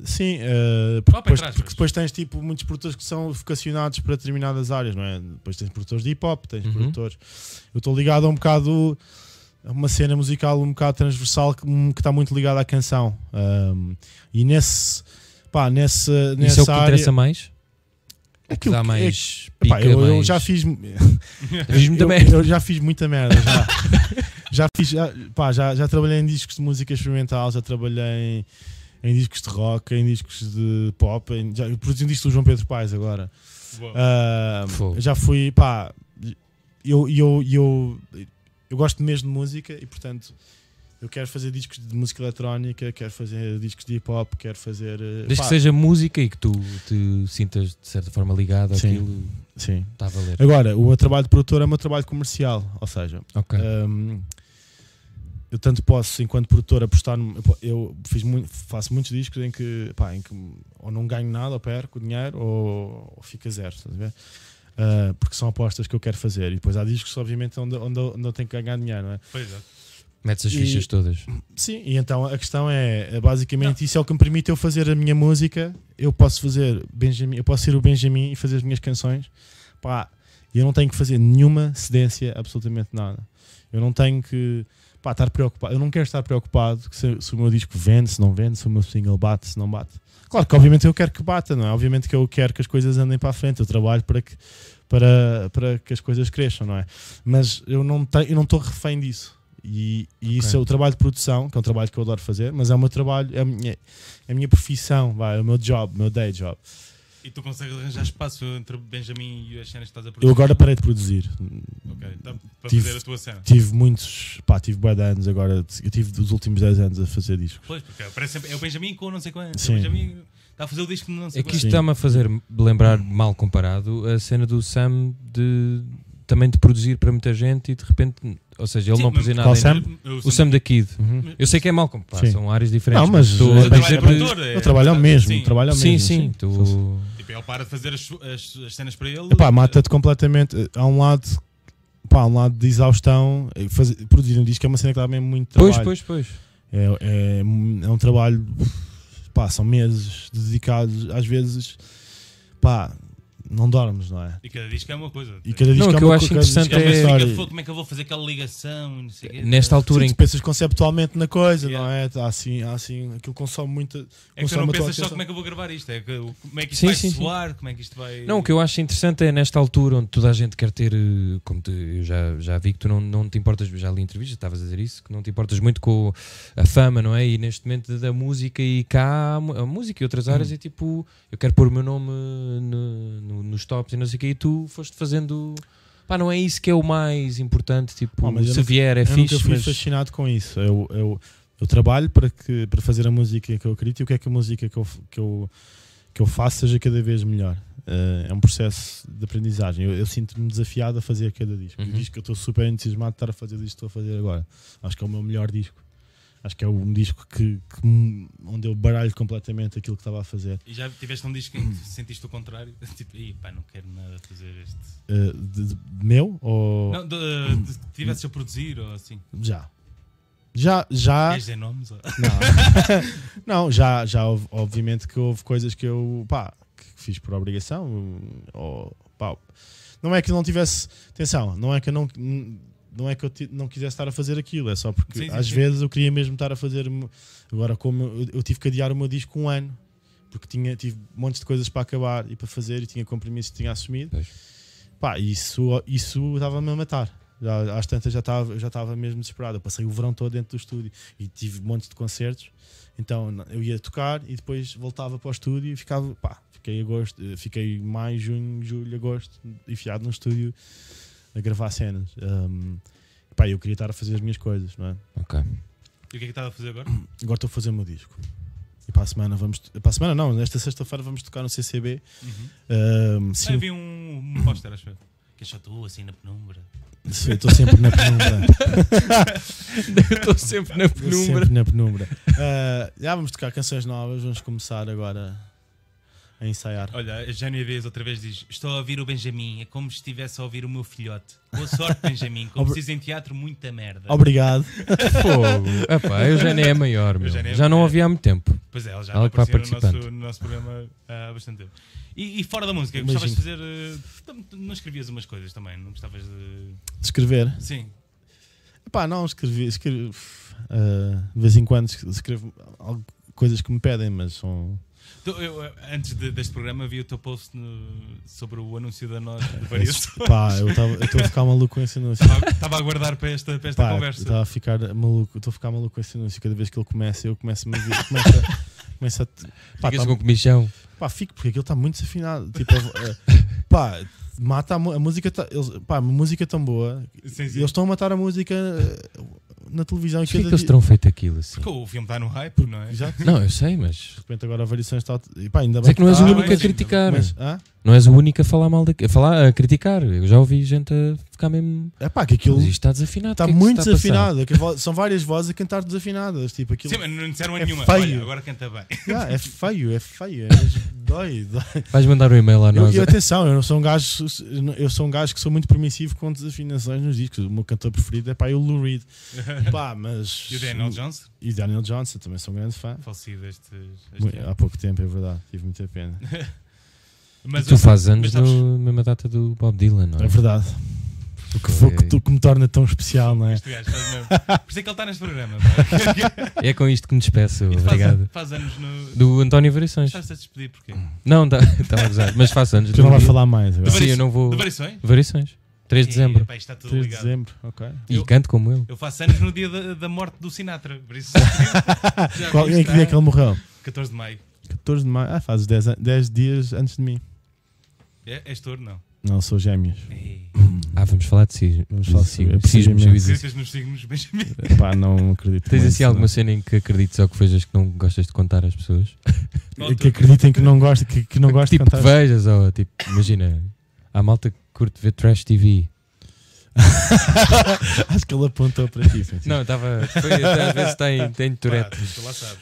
Sim, eh, porque, Pop depois, porque depois tens tipo muitos produtores que são vocacionados para determinadas áreas, não é? Depois tens produtores de hip hop, tens Uhum. produtores. Eu estou ligado a um bocado a uma cena musical um bocado transversal que, que está muito ligada à canção. Ahm, e nesse pá, nessa, Isso é o nessa que área. interessa mais? É Aquilo dá mais. é- pica, eu, eu mais- já fiz. Fiz muita eu, merda. eu já fiz muita merda. Já, já fiz. Já, pá, já, já trabalhei em discos de música experimental, já trabalhei em, em discos de rock, em discos de pop. Em, já, eu produzi um disco do João Pedro Paes agora. Boa. Fogo. já fui, pá, eu, eu, eu, eu gosto mesmo de música e portanto eu quero fazer discos de música eletrónica, quero fazer discos de hip hop, quero fazer. eh, Desde pá, que seja música e que tu te sintas de certa forma ligado Sim. àquilo, Sim. está a valer. Agora, o meu trabalho de produtor é o meu trabalho comercial, ou seja, Ok. Um, eu tanto posso, enquanto produtor, apostar. No, eu fiz muito, faço muitos discos em que, pá, em que ou não ganho nada, ou perco dinheiro, ou, ou fica zero. estás a ver? Uh, porque são apostas que eu quero fazer. E depois há discos, obviamente, onde, onde, eu- onde eu tenho que ganhar dinheiro. Não é? Pois é. Metes as e- fichas todas. Sim, e então a questão é, é basicamente isso é o que me permite eu fazer a minha música. Eu posso fazer Benjamin, eu posso ser o Benjamin e fazer as minhas canções. Pá, e eu não tenho que fazer nenhuma cedência, absolutamente nada. Eu não tenho que pá, estar preocupado. Eu não quero estar preocupado se, se o meu disco vende, se não vende, se o meu single bate, se não bate. Claro que obviamente eu quero que bata, não é? Obviamente que eu quero que as coisas andem para a frente. Eu trabalho para que para, para que as coisas cresçam, não é? Mas eu não tenho, eu não estou refém disso. E, e isso é o trabalho de produção, que é um trabalho que eu adoro fazer, mas é o meu trabalho, é a minha, é a minha profissão, vai, é o meu job, o meu day job. E tu consegues arranjar espaço entre o Benjamin e as cenas que estás a produzir? Eu agora parei de produzir. Ok, para Tive- fazer a tua cena. Tive muitos, pá, tive bué de anos agora, eu tive os últimos 10 anos a fazer discos. Pois, porque parece sempre, é o Benjamin com não sei quantos. Sim. É o Benjamin está a fazer o disco não sei É que isto está-me a fazer lembrar, mal comparado, a cena do Sam de também de produzir para muita gente e de repente, ou seja, ele Sim, não mas- produzir Qual nada. Sam? O Sam da Kid. Uhum. Eu sei que é mal comparado, Sim. são áreas diferentes. Não, mas estou é a dizer Eu trabalho ao mesmo, Sim. trabalho ao Sim, mesmo. sim. tu- Tipo, ele para de fazer as, as, as cenas para ele. Epá, mata-te completamente. Há um lado, pá, há um lado de exaustão. É, Fazer, produzir um disco é uma cena que dá mesmo muito trabalho. Pois, pois, pois. É, é, é um trabalho, pá, são meses dedicados, às vezes, pá, não dormes, não é? E cada disco é uma coisa. E cada disco Não, o é que uma eu acho cada interessante "Fogo, como é que eu vou fazer aquela ligação? Não sei o quê. Nesta altura Sim, em tu que pensas conceptualmente na coisa, Yeah. não é? Há assim, há assim, aquilo consome muita. É que tu consome não pensas só como é que eu vou gravar isto, é que, como é que isto Sim, vai sim, sim. soar, como é que isto vai. Não, o que eu acho interessante é nesta altura onde toda a gente quer ter, eh, como te- eu já, já vi que tu não, não te importas, já li entrevistas, estavas a dizer isso, que não te importas muito com a fama, não é? E neste momento da música e cá a música e outras áreas é tipo, eu quero pôr o meu nome no- no- nos tops e não sei o que, e tu foste fazendo. Pá, não é isso que é o mais importante, tipo, Ah, eu se vier é eu fixe, fui mas fascinado com isso. Eu, eu, eu trabalho para, que, para fazer a música que eu acredito e o que é que a música que eu, que eu, que eu faço seja cada vez melhor. Eh, é um processo de aprendizagem. Eu, eu sinto-me desafiado a fazer cada disco. Uhum. O disco que eu estou super entusiasmado de estar a fazer isto que estou a fazer agora. Acho que é o meu melhor disco. Acho que é um disco que, que onde eu baralho completamente aquilo que estava a fazer. E já tiveste um disco em que sentiste o contrário? tipo, pá, não quero nada fazer este. Eh, de, de- meu ou Não, de, de, que tivesses a produzir ou assim. já? Já, já. Queres dizer nomes? ou- Não, não já, já houve, obviamente que houve coisas que eu pá, que fiz por obrigação. Ou, pá, não é que eu não tivesse. Atenção, não é que eu não. Não é que eu não quisesse estar a fazer aquilo, é só porque Sim, sim, às sim. vezes eu queria mesmo estar a fazer. Agora, como eu, eu tive que adiar o meu disco um ano, porque tinha, tive montes de coisas para acabar e para fazer, e tinha compromissos que tinha assumido. Pois. Pá, isso isso estava-me a matar. Já, às tantas já estava já estava mesmo desesperado. Eu passei o verão todo dentro do estúdio e tive montes de concertos. Então eu ia tocar e depois voltava para o estúdio e ficava, pá, fiquei agosto, fiquei maio, junho, julho, agosto, enfiado no estúdio a gravar cenas. Um, pá, eu queria estar a fazer as minhas coisas, não é? Ok. E o que é que estava a fazer agora? Agora estou a fazer o meu disco. E para a semana vamos. Para a semana não, nesta sexta-feira vamos tocar no CCB. Um, Ah, sim, eu vi um, um póster, acho eu. Que é só tu, assim, na penumbra. sim, estou sempre na penumbra. estou sempre na Estou sempre na penumbra. Uh, já vamos tocar canções novas, vamos começar agora a ensaiar. Olha, a Jânia Vez outra vez diz: Estou a ouvir o Benjamin, é como se estivesse a ouvir o meu filhote. Boa sorte, Benjamin. Como Obri- preciso em teatro, muita merda. Obrigado. Fogo. Epá, a Eugénia é maior, meu. Eugénia é- Já não ouvi há muito tempo. Pois é, ela já Ela vai apareceu no participando. nosso, no nosso programa há bastante tempo. E, e fora da música, Um gostavas de fazer. eh, Não escrevias umas coisas também? Não gostavas de. Escrever. Sim. Pá, não, escrevi. escrevi uh, de vez em quando es- escrevo algo- coisas que me pedem, mas são. Tu, eu, eh, antes de- deste programa, vi o teu post no- sobre o anúncio da nós de variações. Pá, eu estou a ficar maluco com esse anúncio. Estava a aguardar para esta, para esta Pá, conversa. Estava a ficar maluco, estou a ficar maluco com esse anúncio. Cada vez que ele começa, eu começo a ver. Começa, começa a. Pá, tá- com comichão. Pá, fico, porque aquilo está muito desafinado. Tipo, eh, pá, mata a, a música. Tá, eles, pá, a música é tão boa. Sim, sim. Eles estão a matar a música eh, na televisão e Mas porquê que eles dia- terão feito aquilo assim? Porque o filme está no hype, não é? Exato. Não, eu sei, mas. De repente agora a variação está. E pá, ainda Mas bem é que não és o único a mas- criticar. Mas, hã? Não és o único a falar mal daqui, a falar, a criticar. Eu já ouvi gente a ficar mesmo. É pá, que aquilo Mas isto está desafinado. está que é que muito está desafinado. São várias vozes a cantar desafinadas. Tipo, aquilo. Sim, mas não disseram a É nenhuma. feio. Olha, agora canta bem. Ah, é feio, é feio. É, dói, dói. Vais mandar um e-mail Eu, nós. e atenção, eu não sou um gajo, eu sou um gajo que sou muito permissivo com desafinações nos discos. O meu cantor preferido é pá, o Lou Reed. Pá, mas. E o Daniel Johnson? E o Daniel Johnson, também sou um grande fã. Falecido este, este. Há pouco tempo, é verdade. Tive muita pena. Mas tu eu- fazes anos na mesma data do Bob Dylan, não é? É verdade. O que, foi, que, tu- que me torna tão especial, não é? Este gajo faz mesmo. Por isso é que ele está neste programa. É com isto que me despeço. Faz, Obrigado. faz anos no. Do António Variações. Estás-te a despedir porquê? Não, está a gozar. Mas faço anos. Tu não vais falar mais agora. Sim, eu não vou. De variações? Variações. 3 de dezembro. Pá, isto está tudo 3 de ligado. dezembro, ok. E Eu- canto como ele. Eu faço anos no dia da, da morte do Sinatra. Por isso. Qual, viste, em que dia é que ele morreu? 14 de maio. 14 de maio. Ah, fazes 10, an- 10 dias antes de mim. É, és touro, não? Não, sou gêmeos. Ei. Ah, vamos falar de si. Vamos falar de signos. é preciso. Acreditas nos signos, Benjamin? Pá, não acredito. Tens assim alguma cena em que acredites ou que vejas que não gostas de contar às pessoas? Que acreditem que não gosto, que, que não gosto tipo de cantar. que vejas, ou tipo, imagina, há malta que curte ver trash TV. Acho que ele apontou para ti. Não, estava. Ver se tem, tem Pá, Tourette. tu lá sabes.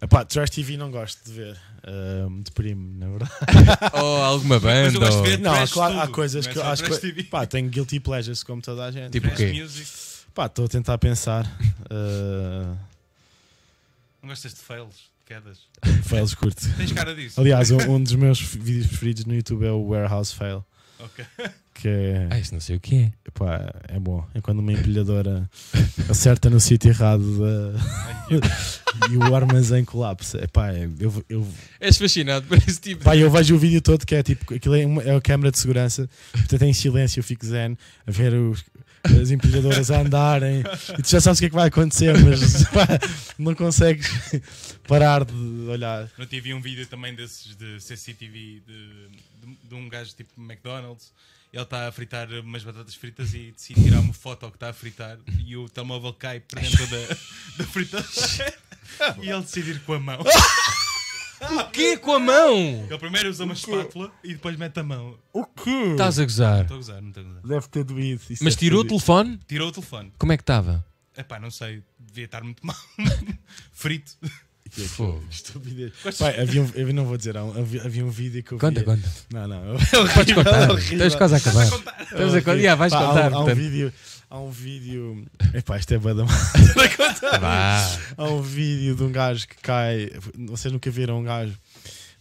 é? Epá, Trash TV não gosto de ver. Um, deprime, na verdade. ou alguma Mas eu banda. ou- Não, há, claro, há coisas é que eu só acho que. Pá, tenho guilty pleasures como toda a gente. Tipo o quê? music. Pá, estou a tentar pensar. Uh, Não gostas de fails, de quedas? fails curto. Tens cara disso. Aliás, um, um dos meus vídeos preferidos no YouTube é o Warehouse Fail. Ok. Que é. Ah, isso não sei o que é. Epá, é bom. É quando uma empilhadora acerta no sítio errado da- e o armazém colapsa. Epá, é, eu, eu, És fascinado por esse tipo pá, eu vejo o vídeo todo que é tipo, aquilo é, uma, é a câmara de segurança, portanto em silêncio eu fico zen a ver os, as empilhadoras a andarem e tu já sabes o que é que vai acontecer, mas pá, não consegues parar de olhar. Não tive um vídeo também desses de CCTV de, de, de um gajo tipo McDonald's. Ele está a fritar umas batatas fritas e decide tirar uma foto ao que está a fritar e o telemóvel cai para dentro da, da fritadora e ele decide ir com a mão. O quê? Com a mão? Ele primeiro usa uma espátula e depois mete a mão. O quê? Estás a gozar. Estou a gozar, não estou a gozar. Deve ter doído. isso Mas deve tirou o ter doído. telefone? Tirou o telefone. Como é que estava? Epá, não sei, devia estar muito mal. Frito. Que é. Estupidez. Pai, havia um, eu não vou dizer, havia, havia um vídeo que eu Conta, via. conta. Não, não. Podes contar. é. Estamos quase a acabar. Contar. Estamos a contar. Yeah, vais Pá, um- contar. Há um, vídeo. Há um vídeo. Epá, isto é badam. Há um vídeo de um gajo que cai. Vocês nunca viram um gajo.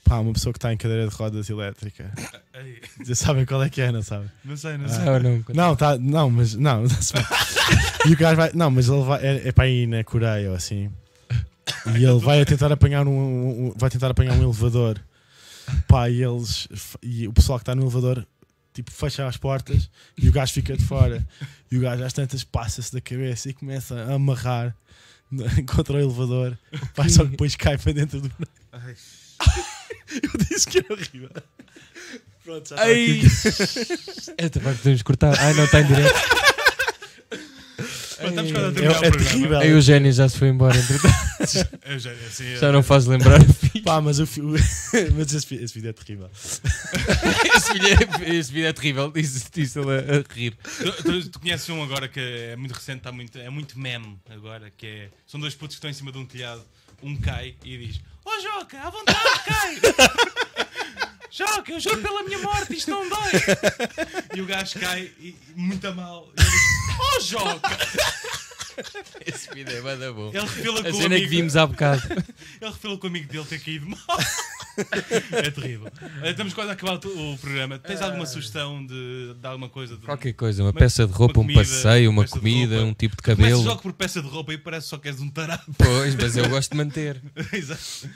Pá, uma pessoa que está em cadeira de rodas elétrica. Vocês sabem qual é que é, não sabem? Não sei, não Ah. sei. Não, não. Não, tá, não, mas não. não e o gajo vai. Não, mas ele vai. É, é para ir na Coreia ou assim. E ele vai a tentar apanhar um, um- um- vai tentar apanhar um elevador. Pá, e eles. E o pessoal que está no elevador tipo fecha as portas e o gajo fica de fora. E o gajo às tantas passa-se da cabeça e começa a amarrar contra o elevador. Pá, só que depois cai para dentro do. Eu disse que era horrível. Pronto, já está Ai! aqui. Esta parte podemos cortar. Ai, não está em direto. Estamos quase a É, terminar o é programa. terrível. A Eugénia já se foi embora, entretanto. Eu já, assim, Já não faz lembrar o. Pá, mas, o, fi- o- mas esse, fi- esse vídeo é terrível. Esse vídeo é, esse vídeo é terrível. Disse, disse ele a, a rir. Tu, tu- tu conheces um agora que é muito recente, tá muito, é muito meme agora, que é. São dois putos que estão em cima de um telhado, um cai e diz: Oh Joca, à vontade, cai! Joca, eu juro pela minha morte, isto não dói! E o gajo cai e, e muito a mal. E ele diz: Oh Joca! Esse vídeo é bada bom. Ele refila com A o cena é que amigo. vimos há bocado. Ele refila com o amigo dele ter caído mal. É terrível. Eh, Estamos quase a acabar o programa. Tens alguma sugestão de, de alguma coisa? De... Qualquer coisa, uma peça de roupa, um comida, passeio, uma comida, um tipo de cabelo. logo por peça de roupa e parece só que és um tarado. Pois, mas eu gosto de manter. Exato.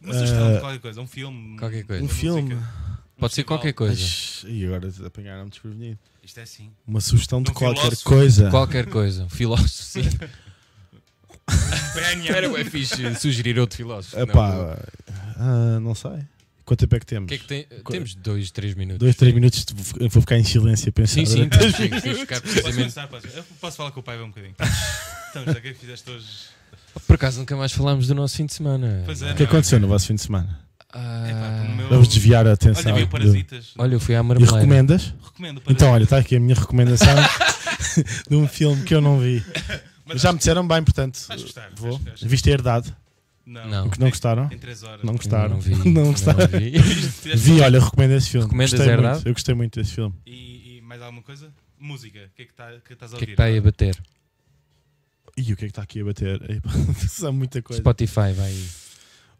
Uma sugestão Eh, de qualquer coisa, um filme. Qualquer coisa. Um uma filme. música, Pode ser musical. qualquer coisa. E agora apanharam-me desprevenido. Isto é assim. Uma sugestão de Um qualquer filósofo. coisa. Qualquer coisa. Um filósofo, sim. Era bem fixe sugerir outro filósofo. não. Epá, ah, não sei. Quanto tempo é que temos? O que é que tem? Temos dois, três minutos. Dois, três minutos. de- Eu vou ficar em silêncio a pensar. Sim, sim. durante- Temos que ficar Posso precisamente. pensar, posso, eu posso falar com o pai um bocadinho. Então, já que é que fizeste hoje. Por acaso nunca mais falámos do nosso fim de semana. Pois é, O que aconteceu no vosso fim de semana? Ah, meu- Vamos desviar a atenção. Olha, vi Parasitas. Olha, eu fui à E marmeleira. recomendas? Recomendo. Então, olha, está aqui a minha recomendação de um filme que eu não vi. Mas Já me disseram bem, portanto. Vais gostar, Vou. vais gostar. Viste a herdade? Não. Não. O que não gostaram? Em 3 horas. Não gostaram. Não vi. Não gostaram. vi. Fizeste- Vi, olha, recomendo esse filme. Recomendas gostei Herdade? muito. Eu gostei muito desse filme. E, e mais alguma coisa? Música. O que é que, tá, que estás a O que é ouvir? que está aí a bater? E o que é que está aqui a bater? São muita coisa. Spotify, vai aí.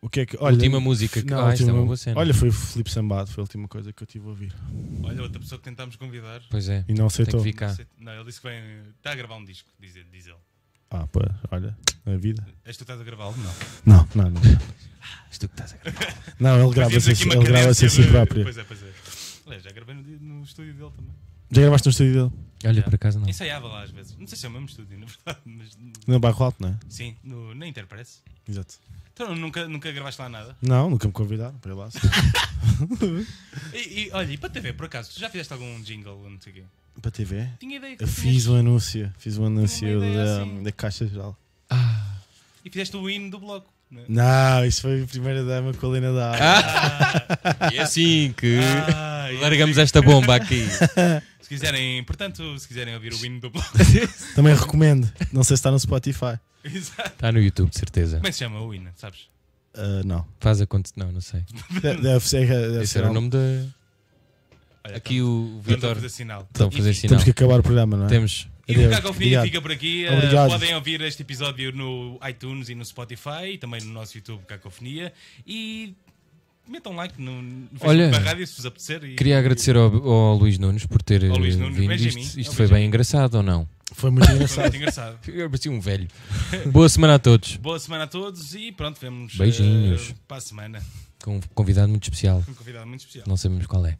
O que é que. Olha, última música que. não, ah, isto é última- uma boa cena. Olha, foi o Filipe Sambado, foi a última coisa que eu tive a ouvir. Olha, outra pessoa que tentámos convidar. Pois é. E não Tem aceitou. Não, não, ele disse que vem. Está a gravar um disco, diz, ele- diz ele. Ah, pô, olha, a vida. És tu que estás a gravá-lo? Não. Não, não, não. És tu que estás a gravar. Não, ele grava-se assim, ele grava-se assim próprio. Pois é, pois é. Aliás, já gravei no, no estúdio dele também. Já gravaste no estúdio dele? Olha, Já. por acaso não. Ensaiava lá às vezes. Não sei se é o mesmo estúdio, na verdade, mas No bairro alto, não é? sim, no, na Interpress. Exato. Então nunca, nunca gravaste lá nada? Não, nunca me convidaram para ir lá. E, e, olha, e para TV, por acaso, tu já fizeste algum jingle ou não sei o quê? para TV? Tinha ideia que Eu fiz um anúncio. Fiz um anúncio da, assim. da Caixa Geral. Ah, E fizeste o hino do bloco. Não é? Não, isso foi a primeira dama com a Lena da Água. e é assim que Ah, e largamos assim- esta bomba aqui. Se quiserem, portanto, se quiserem ouvir o hino do bloco. Também recomendo. Não sei se está no Spotify. Exato. Está no YouTube, de certeza. Como é que se chama o hino, sabes? Ah, não. Faz a conta. Não, não sei. De- Deve ser. Deve Esse ser era o nome da. Olha, Aqui estamos- o estamos a Vitor. fazer sinal. Estão a fazer sinal. Temos que acabar o programa, não é? Temos. E Adeus. o Cacofonia fica por aqui. Uh, podem ouvir este episódio no iTunes e no Spotify e também no nosso YouTube Cacofonia. E metam like no, no Olha, rádio se vos apetecer. E, Queria agradecer ao, ao Luís Nunes por ter Ao Luís eh, Nunes, vindo. Benjamin. Isto, Ao isto foi Benjamin. bem engraçado ou não? Foi muito Foi engraçado. muito engraçado. Eu parecia um velho. Boa semana a todos. Boa semana a todos e pronto, vemos Beijinhos. uh, para a semana. Com um convidado muito especial. Um convidado muito especial. Não sabemos qual é.